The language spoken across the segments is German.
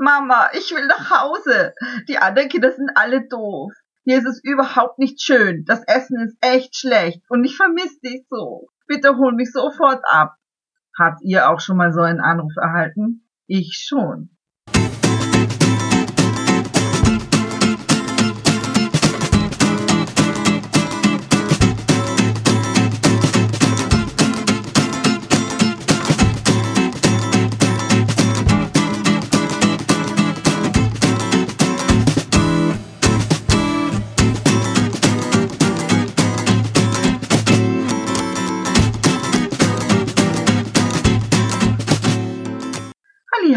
Mama, ich will nach Hause. Die anderen Kinder sind alle doof. Hier ist es überhaupt nicht schön. Das Essen ist echt schlecht und ich vermisse dich so. Bitte hol mich sofort ab. Habt ihr auch schon mal so einen Anruf erhalten? Ich schon.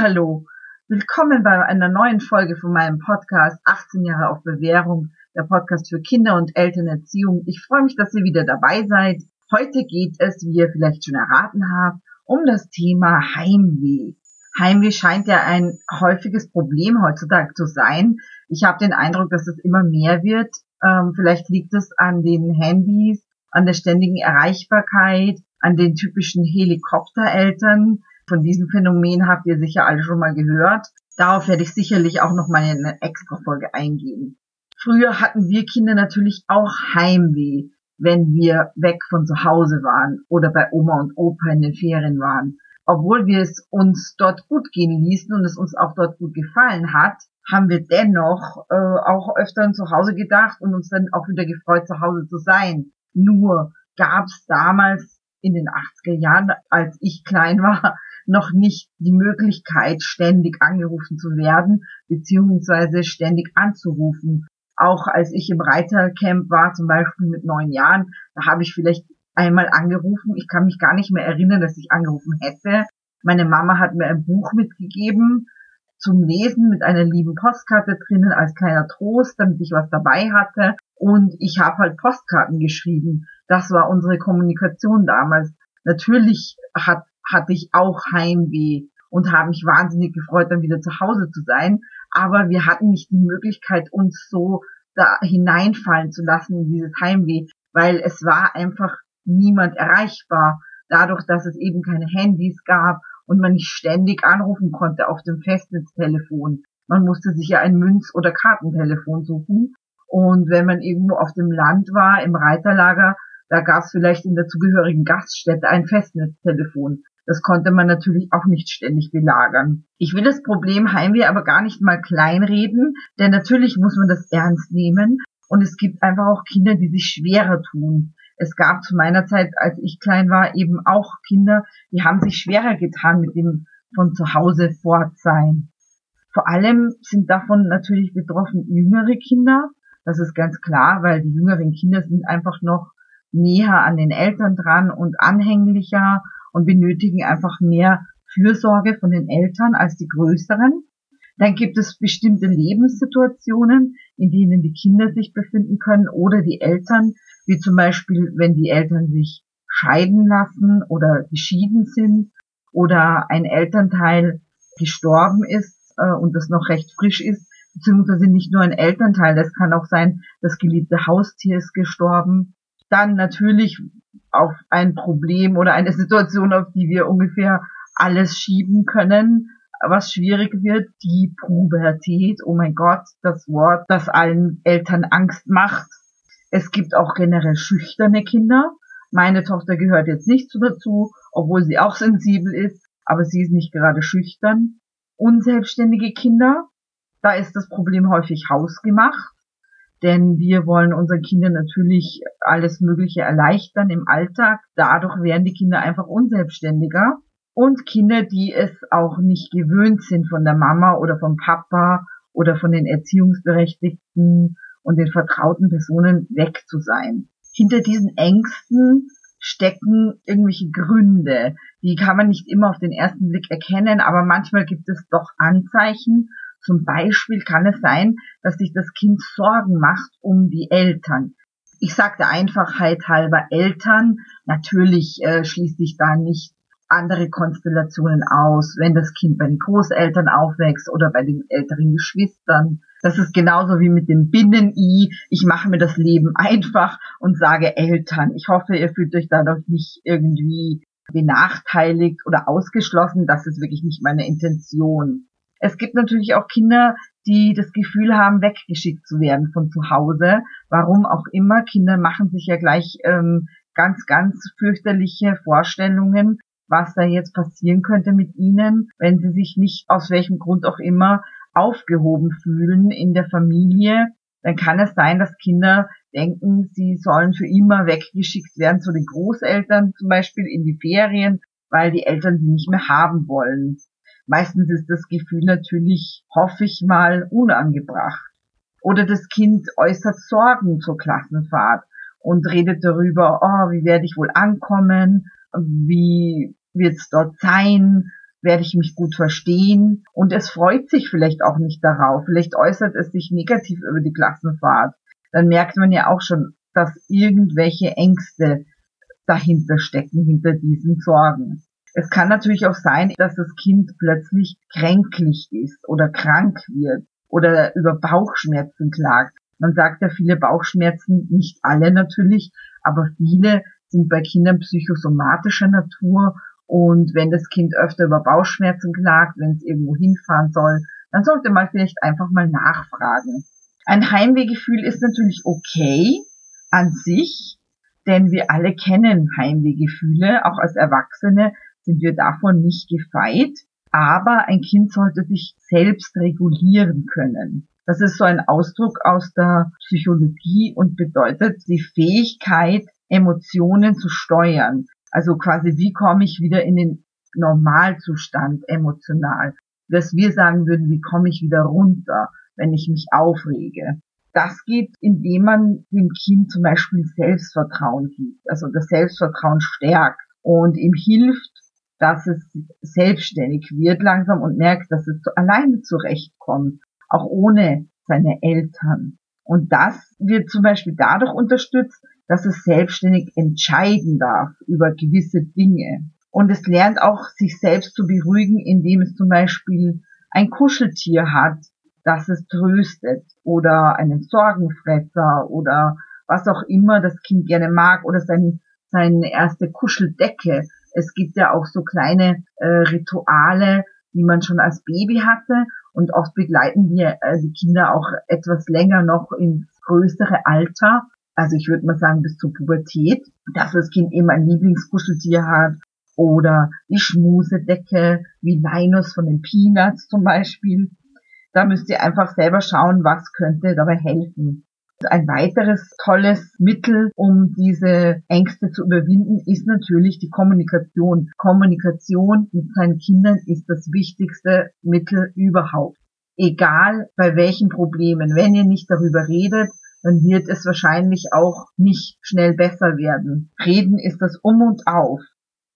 Hallo, willkommen bei einer neuen Folge von meinem Podcast 18 Jahre auf Bewährung, der Podcast für Kinder- und Elternerziehung. Ich freue mich, dass ihr wieder dabei seid. Heute geht es, wie ihr vielleicht schon erraten habt, um das Thema Heimweh. Heimweh scheint ja ein häufiges Problem heutzutage zu sein. Ich habe den Eindruck, dass es immer mehr wird. Ähm, vielleicht liegt es an den Handys, an der ständigen Erreichbarkeit, an den typischen Helikoptereltern, von diesem Phänomen habt ihr sicher alle schon mal gehört. Darauf werde ich sicherlich auch noch mal in eine extra Folge eingehen. Früher hatten wir Kinder natürlich auch Heimweh, wenn wir weg von zu Hause waren oder bei Oma und Opa in den Ferien waren. Obwohl wir es uns dort gut gehen ließen und es uns auch dort gut gefallen hat, haben wir dennoch äh, auch öfter zu Hause gedacht und uns dann auch wieder gefreut, zu Hause zu sein. Nur gab es damals in den 80er Jahren, als ich klein war, noch nicht die Möglichkeit, ständig angerufen zu werden, beziehungsweise ständig anzurufen. Auch als ich im Reitercamp war, zum Beispiel mit neun Jahren, da habe ich vielleicht einmal angerufen. Ich kann mich gar nicht mehr erinnern, dass ich angerufen hätte. Meine Mama hat mir ein Buch mitgegeben zum Lesen mit einer lieben Postkarte drinnen als kleiner Trost, damit ich was dabei hatte. Und ich habe halt Postkarten geschrieben. Das war unsere Kommunikation damals. Natürlich hat hatte ich auch Heimweh und habe mich wahnsinnig gefreut, dann wieder zu Hause zu sein. Aber wir hatten nicht die Möglichkeit, uns so da hineinfallen zu lassen in dieses Heimweh, weil es war einfach niemand erreichbar. Dadurch, dass es eben keine Handys gab und man nicht ständig anrufen konnte auf dem Festnetztelefon. Man musste sich ja ein Münz- oder Kartentelefon suchen. Und wenn man irgendwo auf dem Land war, im Reiterlager, da gab es vielleicht in der zugehörigen Gaststätte ein Festnetztelefon. Das konnte man natürlich auch nicht ständig belagern. Ich will das Problem Heimweh aber gar nicht mal kleinreden, denn natürlich muss man das ernst nehmen und es gibt einfach auch Kinder, die sich schwerer tun. Es gab zu meiner Zeit, als ich klein war, eben auch Kinder, die haben sich schwerer getan mit dem von zu Hause fort sein. Vor allem sind davon natürlich betroffen jüngere Kinder. Das ist ganz klar, weil die jüngeren Kinder sind einfach noch näher an den Eltern dran und anhänglicher und benötigen einfach mehr Fürsorge von den Eltern als die größeren. Dann gibt es bestimmte Lebenssituationen, in denen die Kinder sich befinden können oder die Eltern, wie zum Beispiel, wenn die Eltern sich scheiden lassen oder geschieden sind oder ein Elternteil gestorben ist äh, und das noch recht frisch ist, beziehungsweise nicht nur ein Elternteil, das kann auch sein, das geliebte Haustier ist gestorben. Dann natürlich, auf ein Problem oder eine Situation, auf die wir ungefähr alles schieben können, was schwierig wird, die Pubertät. Oh mein Gott, das Wort, das allen Eltern Angst macht. Es gibt auch generell schüchterne Kinder. Meine Tochter gehört jetzt nicht so dazu, obwohl sie auch sensibel ist, aber sie ist nicht gerade schüchtern. Unselbstständige Kinder, da ist das Problem häufig hausgemacht denn wir wollen unseren Kindern natürlich alles Mögliche erleichtern im Alltag. Dadurch werden die Kinder einfach unselbstständiger. Und Kinder, die es auch nicht gewöhnt sind, von der Mama oder vom Papa oder von den Erziehungsberechtigten und den vertrauten Personen weg zu sein. Hinter diesen Ängsten stecken irgendwelche Gründe. Die kann man nicht immer auf den ersten Blick erkennen, aber manchmal gibt es doch Anzeichen zum Beispiel kann es sein, dass sich das Kind Sorgen macht um die Eltern. Ich sagte Einfachheit halber Eltern. Natürlich äh, schließt sich da nicht andere Konstellationen aus, wenn das Kind bei den Großeltern aufwächst oder bei den älteren Geschwistern. Das ist genauso wie mit dem Binnen-I. Ich mache mir das Leben einfach und sage Eltern. Ich hoffe, ihr fühlt euch dadurch nicht irgendwie benachteiligt oder ausgeschlossen. Das ist wirklich nicht meine Intention. Es gibt natürlich auch Kinder, die das Gefühl haben, weggeschickt zu werden von zu Hause. Warum auch immer. Kinder machen sich ja gleich ähm, ganz, ganz fürchterliche Vorstellungen, was da jetzt passieren könnte mit ihnen, wenn sie sich nicht aus welchem Grund auch immer aufgehoben fühlen in der Familie. Dann kann es sein, dass Kinder denken, sie sollen für immer weggeschickt werden zu den Großeltern zum Beispiel in die Ferien, weil die Eltern sie nicht mehr haben wollen. Meistens ist das Gefühl natürlich, hoffe ich mal, unangebracht. Oder das Kind äußert Sorgen zur Klassenfahrt und redet darüber, oh, wie werde ich wohl ankommen, wie wird es dort sein, werde ich mich gut verstehen und es freut sich vielleicht auch nicht darauf, vielleicht äußert es sich negativ über die Klassenfahrt. Dann merkt man ja auch schon, dass irgendwelche Ängste dahinter stecken, hinter diesen Sorgen. Es kann natürlich auch sein, dass das Kind plötzlich kränklich ist oder krank wird oder über Bauchschmerzen klagt. Man sagt ja viele Bauchschmerzen, nicht alle natürlich, aber viele sind bei Kindern psychosomatischer Natur und wenn das Kind öfter über Bauchschmerzen klagt, wenn es irgendwo hinfahren soll, dann sollte man vielleicht einfach mal nachfragen. Ein Heimwehgefühl ist natürlich okay an sich, denn wir alle kennen Heimwehgefühle, auch als Erwachsene sind wir davon nicht gefeit. Aber ein Kind sollte sich selbst regulieren können. Das ist so ein Ausdruck aus der Psychologie und bedeutet die Fähigkeit, Emotionen zu steuern. Also quasi, wie komme ich wieder in den Normalzustand emotional? Dass wir sagen würden, wie komme ich wieder runter, wenn ich mich aufrege? Das geht, indem man dem Kind zum Beispiel Selbstvertrauen gibt, also das Selbstvertrauen stärkt und ihm hilft, dass es selbstständig wird langsam und merkt, dass es alleine zurechtkommt, auch ohne seine Eltern. Und das wird zum Beispiel dadurch unterstützt, dass es selbstständig entscheiden darf über gewisse Dinge. Und es lernt auch, sich selbst zu beruhigen, indem es zum Beispiel ein Kuscheltier hat, das es tröstet oder einen Sorgenfresser oder was auch immer das Kind gerne mag oder sein, seine erste Kuscheldecke, es gibt ja auch so kleine äh, Rituale, die man schon als Baby hatte und oft begleiten wir äh, die Kinder auch etwas länger noch ins größere Alter. Also ich würde mal sagen bis zur Pubertät, dass das Kind eben ein Lieblingskuscheltier hat oder die Schmusedecke wie Linus von den Peanuts zum Beispiel. Da müsst ihr einfach selber schauen, was könnte dabei helfen. Ein weiteres tolles Mittel, um diese Ängste zu überwinden, ist natürlich die Kommunikation. Kommunikation mit seinen Kindern ist das wichtigste Mittel überhaupt. Egal bei welchen Problemen. Wenn ihr nicht darüber redet, dann wird es wahrscheinlich auch nicht schnell besser werden. Reden ist das Um und Auf.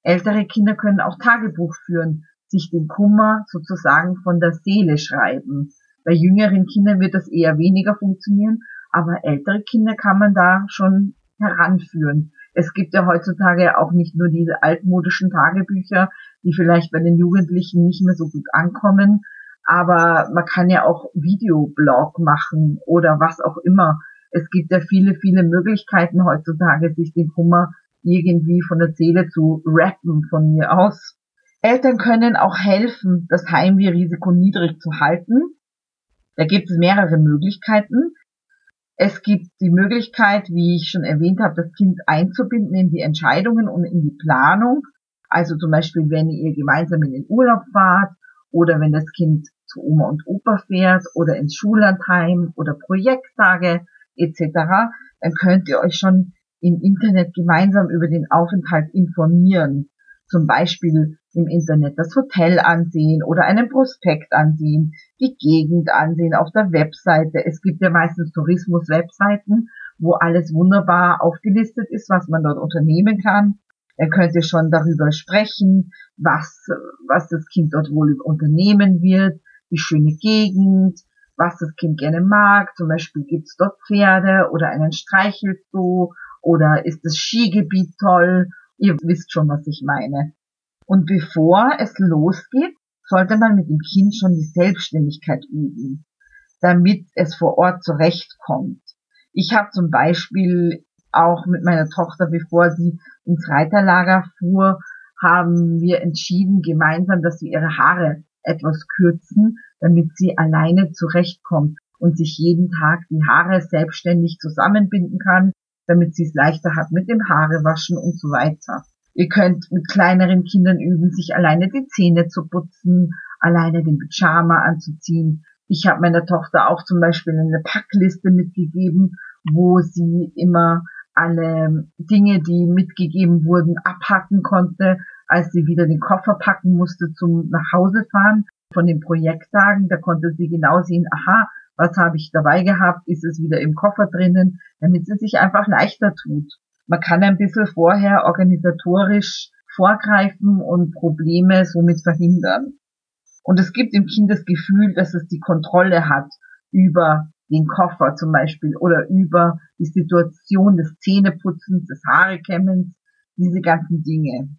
Ältere Kinder können auch Tagebuch führen, sich den Kummer sozusagen von der Seele schreiben. Bei jüngeren Kindern wird das eher weniger funktionieren aber ältere Kinder kann man da schon heranführen. Es gibt ja heutzutage auch nicht nur diese altmodischen Tagebücher, die vielleicht bei den Jugendlichen nicht mehr so gut ankommen, aber man kann ja auch Videoblog machen oder was auch immer. Es gibt ja viele, viele Möglichkeiten heutzutage, sich den Kummer irgendwie von der Seele zu rappen von mir aus. Eltern können auch helfen, das Heimwehrisiko niedrig zu halten. Da gibt es mehrere Möglichkeiten. Es gibt die Möglichkeit, wie ich schon erwähnt habe, das Kind einzubinden in die Entscheidungen und in die Planung. Also zum Beispiel, wenn ihr gemeinsam in den Urlaub fahrt oder wenn das Kind zu Oma und Opa fährt oder ins Schullandheim oder Projekttage etc., dann könnt ihr euch schon im Internet gemeinsam über den Aufenthalt informieren zum Beispiel im Internet das Hotel ansehen oder einen Prospekt ansehen, die Gegend ansehen auf der Webseite. Es gibt ja meistens Tourismus-Webseiten, wo alles wunderbar aufgelistet ist, was man dort unternehmen kann. Er könnte schon darüber sprechen, was, was das Kind dort wohl unternehmen wird, die schöne Gegend, was das Kind gerne mag. Zum Beispiel gibt's dort Pferde oder einen Streichelzoo oder ist das Skigebiet toll Ihr wisst schon, was ich meine. Und bevor es losgeht, sollte man mit dem Kind schon die Selbstständigkeit üben, damit es vor Ort zurechtkommt. Ich habe zum Beispiel auch mit meiner Tochter, bevor sie ins Reiterlager fuhr, haben wir entschieden gemeinsam, dass wir ihre Haare etwas kürzen, damit sie alleine zurechtkommt und sich jeden Tag die Haare selbstständig zusammenbinden kann, damit sie es leichter hat mit dem Haarewaschen und so weiter. Ihr könnt mit kleineren Kindern üben, sich alleine die Zähne zu putzen, alleine den Pyjama anzuziehen. Ich habe meiner Tochter auch zum Beispiel eine Packliste mitgegeben, wo sie immer alle Dinge, die mitgegeben wurden, abhacken konnte, als sie wieder den Koffer packen musste zum Nachhausefahren von den Projekttagen. Da konnte sie genau sehen, aha, was habe ich dabei gehabt, ist es wieder im Koffer drinnen, damit sie sich einfach leichter tut. Man kann ein bisschen vorher organisatorisch vorgreifen und Probleme somit verhindern. Und es gibt dem Kind das Gefühl, dass es die Kontrolle hat über den Koffer zum Beispiel oder über die Situation des Zähneputzens, des Haarekämmens, diese ganzen Dinge.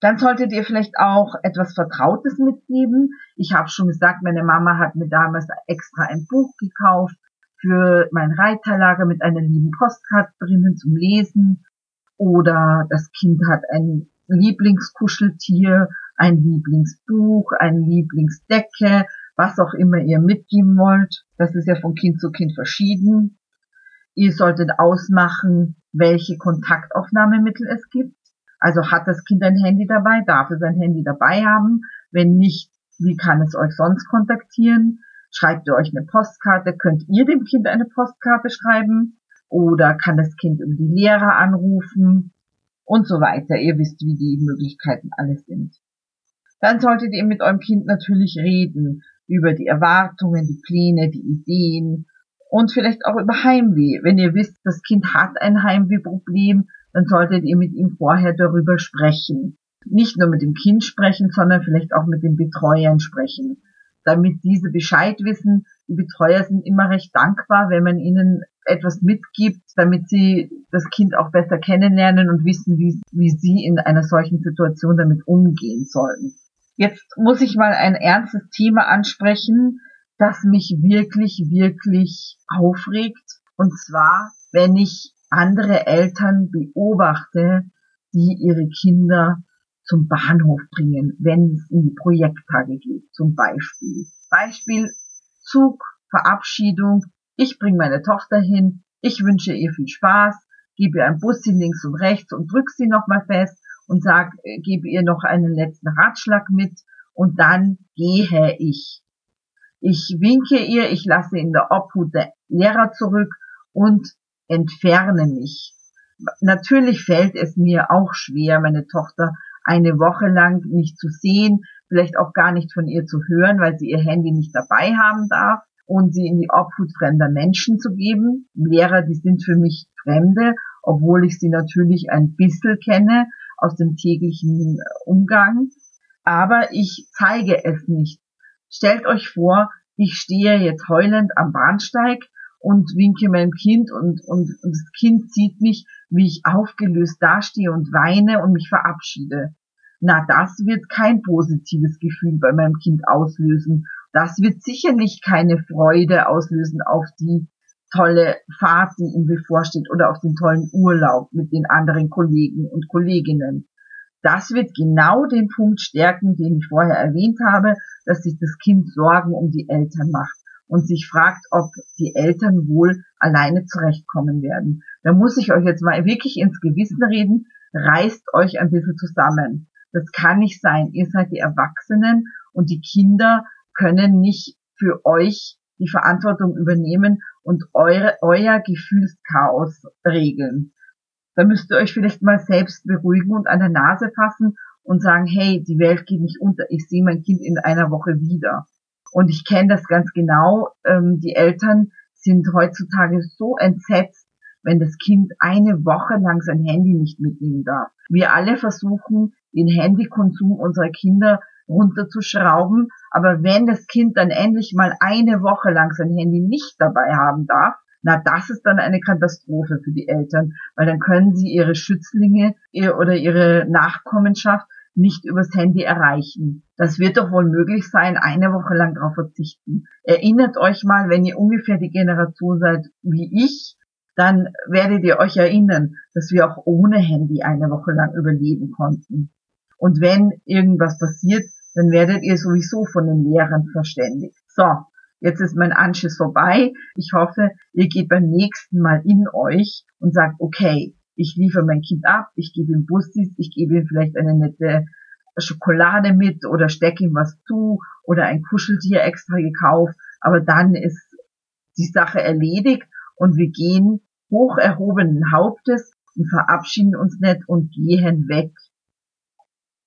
Dann solltet ihr vielleicht auch etwas Vertrautes mitgeben. Ich habe schon gesagt, meine Mama hat mir damals extra ein Buch gekauft für mein Reiterlager mit einer lieben Postkarte drinnen zum Lesen. Oder das Kind hat ein Lieblingskuscheltier, ein Lieblingsbuch, eine Lieblingsdecke, was auch immer ihr mitgeben wollt. Das ist ja von Kind zu Kind verschieden. Ihr solltet ausmachen, welche Kontaktaufnahmemittel es gibt. Also hat das Kind ein Handy dabei, darf es ein Handy dabei haben? Wenn nicht, wie kann es euch sonst kontaktieren? Schreibt ihr euch eine Postkarte? Könnt ihr dem Kind eine Postkarte schreiben? Oder kann das Kind über die Lehrer anrufen? Und so weiter. Ihr wisst, wie die Möglichkeiten alle sind. Dann solltet ihr mit eurem Kind natürlich reden über die Erwartungen, die Pläne, die Ideen und vielleicht auch über Heimweh. Wenn ihr wisst, das Kind hat ein Heimwehproblem, dann solltet ihr mit ihm vorher darüber sprechen. Nicht nur mit dem Kind sprechen, sondern vielleicht auch mit den Betreuern sprechen, damit diese Bescheid wissen. Die Betreuer sind immer recht dankbar, wenn man ihnen etwas mitgibt, damit sie das Kind auch besser kennenlernen und wissen, wie, wie sie in einer solchen Situation damit umgehen sollen. Jetzt muss ich mal ein ernstes Thema ansprechen, das mich wirklich, wirklich aufregt. Und zwar, wenn ich andere Eltern beobachte, die ihre Kinder zum Bahnhof bringen, wenn es in die Projekttage geht, zum Beispiel. Beispiel Zug, Verabschiedung. Ich bringe meine Tochter hin. Ich wünsche ihr viel Spaß, gebe ihr ein Bussi links und rechts und drück sie nochmal fest und sag, äh, gebe ihr noch einen letzten Ratschlag mit und dann gehe ich. Ich winke ihr, ich lasse in der Obhut der Lehrer zurück und entferne mich. Natürlich fällt es mir auch schwer, meine Tochter eine Woche lang nicht zu sehen, vielleicht auch gar nicht von ihr zu hören, weil sie ihr Handy nicht dabei haben darf und sie in die Obhut fremder Menschen zu geben. Lehrer, die sind für mich Fremde, obwohl ich sie natürlich ein bisschen kenne aus dem täglichen Umgang. Aber ich zeige es nicht. Stellt euch vor, ich stehe jetzt heulend am Bahnsteig und winke meinem Kind und, und, und das Kind sieht mich, wie ich aufgelöst dastehe und weine und mich verabschiede. Na, das wird kein positives Gefühl bei meinem Kind auslösen. Das wird sicherlich keine Freude auslösen auf die tolle Fahrt, die ihm bevorsteht oder auf den tollen Urlaub mit den anderen Kollegen und Kolleginnen. Das wird genau den Punkt stärken, den ich vorher erwähnt habe, dass sich das Kind Sorgen um die Eltern macht und sich fragt, ob die Eltern wohl alleine zurechtkommen werden. Da muss ich euch jetzt mal wirklich ins Gewissen reden, reißt euch ein bisschen zusammen. Das kann nicht sein. Ihr seid die Erwachsenen und die Kinder können nicht für euch die Verantwortung übernehmen und eure, euer Gefühlschaos regeln. Da müsst ihr euch vielleicht mal selbst beruhigen und an der Nase fassen und sagen, hey, die Welt geht nicht unter, ich sehe mein Kind in einer Woche wieder. Und ich kenne das ganz genau. Ähm, die Eltern sind heutzutage so entsetzt, wenn das Kind eine Woche lang sein Handy nicht mitnehmen darf. Wir alle versuchen, den Handykonsum unserer Kinder runterzuschrauben, aber wenn das Kind dann endlich mal eine Woche lang sein Handy nicht dabei haben darf, na, das ist dann eine Katastrophe für die Eltern, weil dann können sie ihre Schützlinge oder ihre Nachkommenschaft nicht übers Handy erreichen. Das wird doch wohl möglich sein, eine Woche lang darauf verzichten. Erinnert euch mal, wenn ihr ungefähr die Generation seid wie ich, dann werdet ihr euch erinnern, dass wir auch ohne Handy eine Woche lang überleben konnten. Und wenn irgendwas passiert, dann werdet ihr sowieso von den Lehrern verständigt. So, jetzt ist mein Anschiss vorbei. Ich hoffe, ihr geht beim nächsten Mal in euch und sagt, okay, ich liefere mein Kind ab, ich gebe ihm Bussis, ich gebe ihm vielleicht eine nette Schokolade mit oder stecke ihm was zu oder ein Kuscheltier extra gekauft, aber dann ist die Sache erledigt und wir gehen hoch erhobenen Hauptes und verabschieden uns nicht und gehen weg.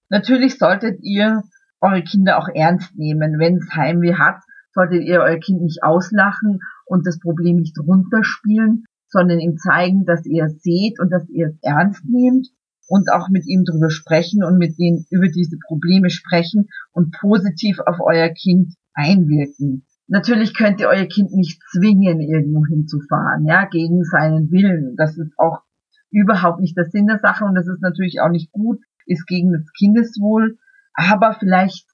Natürlich solltet ihr eure Kinder auch ernst nehmen. Wenn es Heimweh hat, solltet ihr euer Kind nicht auslachen und das Problem nicht runterspielen, sondern ihm zeigen, dass ihr es seht und dass ihr es ernst nehmt und auch mit ihm drüber sprechen und mit denen über diese Probleme sprechen und positiv auf euer Kind einwirken. Natürlich könnt ihr euer Kind nicht zwingen, irgendwo hinzufahren, ja, gegen seinen Willen. Das ist auch überhaupt nicht der Sinn der Sache und das ist natürlich auch nicht gut, ist gegen das Kindeswohl. Aber vielleicht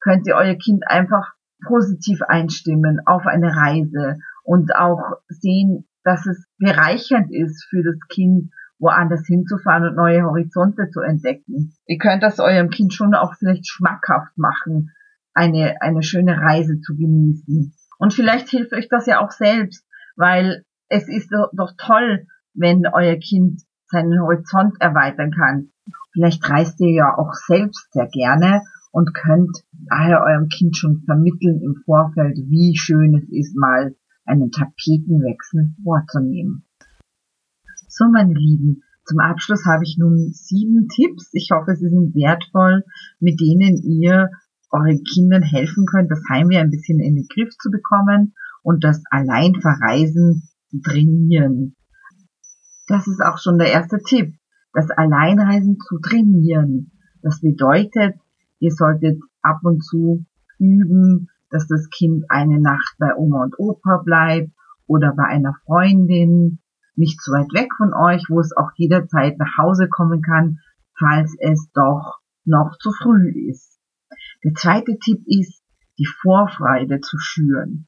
könnt ihr euer Kind einfach positiv einstimmen auf eine Reise und auch sehen, dass es bereichernd ist für das Kind, woanders hinzufahren und neue Horizonte zu entdecken. Ihr könnt das eurem Kind schon auch vielleicht schmackhaft machen, eine, eine schöne Reise zu genießen. Und vielleicht hilft euch das ja auch selbst, weil es ist doch toll, wenn euer Kind seinen Horizont erweitern kann. Vielleicht reist ihr ja auch selbst sehr gerne und könnt daher eurem Kind schon vermitteln im Vorfeld, wie schön es ist, mal einen Tapetenwechsel vorzunehmen. So, meine Lieben, zum Abschluss habe ich nun sieben Tipps. Ich hoffe, sie sind wertvoll, mit denen ihr euren Kindern helfen könnt, das Heimweh ein bisschen in den Griff zu bekommen und das Alleinverreisen zu trainieren. Das ist auch schon der erste Tipp, das Alleinreisen zu trainieren. Das bedeutet, ihr solltet ab und zu üben, dass das Kind eine Nacht bei Oma und Opa bleibt oder bei einer Freundin, nicht zu weit weg von euch, wo es auch jederzeit nach Hause kommen kann, falls es doch noch zu früh ist. Der zweite Tipp ist, die Vorfreude zu schüren.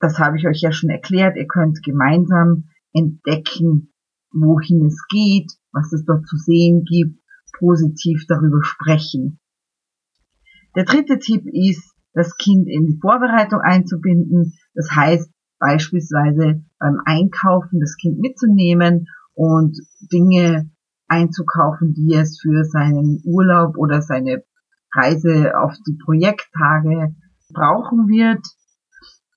Das habe ich euch ja schon erklärt. Ihr könnt gemeinsam entdecken, wohin es geht, was es dort zu sehen gibt, positiv darüber sprechen. Der dritte Tipp ist, das Kind in die Vorbereitung einzubinden. Das heißt, beispielsweise beim Einkaufen das Kind mitzunehmen und Dinge einzukaufen, die es für seinen Urlaub oder seine Reise auf die Projekttage brauchen wird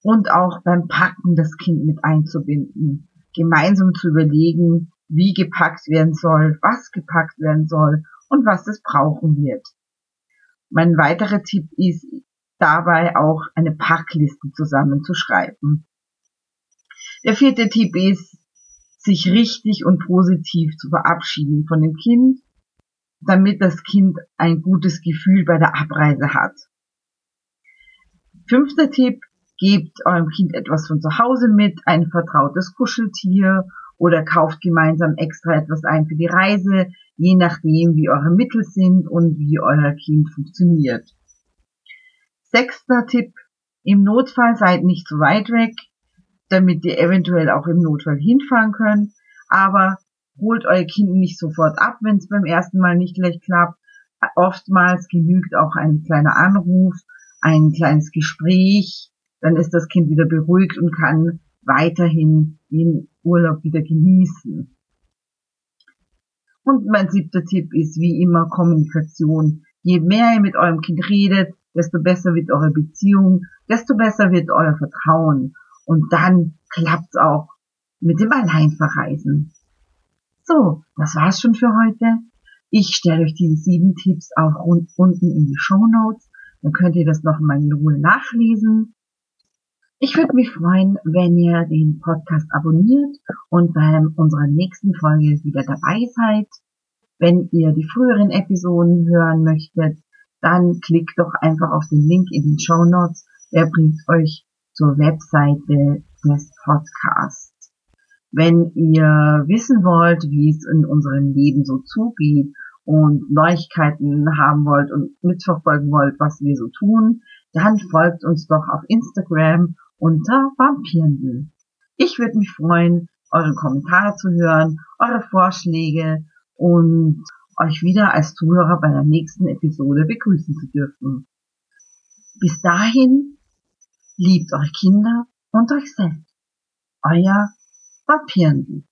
und auch beim Packen das Kind mit einzubinden, gemeinsam zu überlegen, wie gepackt werden soll, was gepackt werden soll und was es brauchen wird. Mein weiterer Tipp ist dabei auch eine Packliste zusammenzuschreiben. Der vierte Tipp ist, sich richtig und positiv zu verabschieden von dem Kind, damit das Kind ein gutes Gefühl bei der Abreise hat. Fünfter Tipp, gebt eurem Kind etwas von zu Hause mit, ein vertrautes Kuscheltier oder kauft gemeinsam extra etwas ein für die Reise, je nachdem, wie eure Mittel sind und wie euer Kind funktioniert. Sechster Tipp, im Notfall seid nicht zu weit weg, damit ihr eventuell auch im Notfall hinfahren könnt, aber holt euer Kind nicht sofort ab, wenn es beim ersten Mal nicht gleich klappt. Oftmals genügt auch ein kleiner Anruf, ein kleines Gespräch, dann ist das Kind wieder beruhigt und kann weiterhin den Urlaub wieder genießen. Und mein siebter Tipp ist wie immer Kommunikation. Je mehr ihr mit eurem Kind redet, desto besser wird eure Beziehung, desto besser wird euer Vertrauen. Und dann klappt's auch mit dem Alleinverreisen. So, das war's schon für heute. Ich stelle euch diese sieben Tipps auch unten in die Show Notes. Dann könnt ihr das noch mal in Ruhe nachlesen. Ich würde mich freuen, wenn ihr den Podcast abonniert und bei unserer nächsten Folge wieder dabei seid. Wenn ihr die früheren Episoden hören möchtet, dann klickt doch einfach auf den Link in den Show Notes. Der bringt euch zur Webseite des Podcasts. Wenn ihr wissen wollt, wie es in unserem Leben so zugeht und Neuigkeiten haben wollt und mitverfolgen wollt, was wir so tun, dann folgt uns doch auf Instagram unter Vampirensel. Ich würde mich freuen, eure Kommentare zu hören, eure Vorschläge und euch wieder als Zuhörer bei der nächsten Episode begrüßen zu dürfen. Bis dahin, liebt eure Kinder und euch selbst. Euer Papierendl.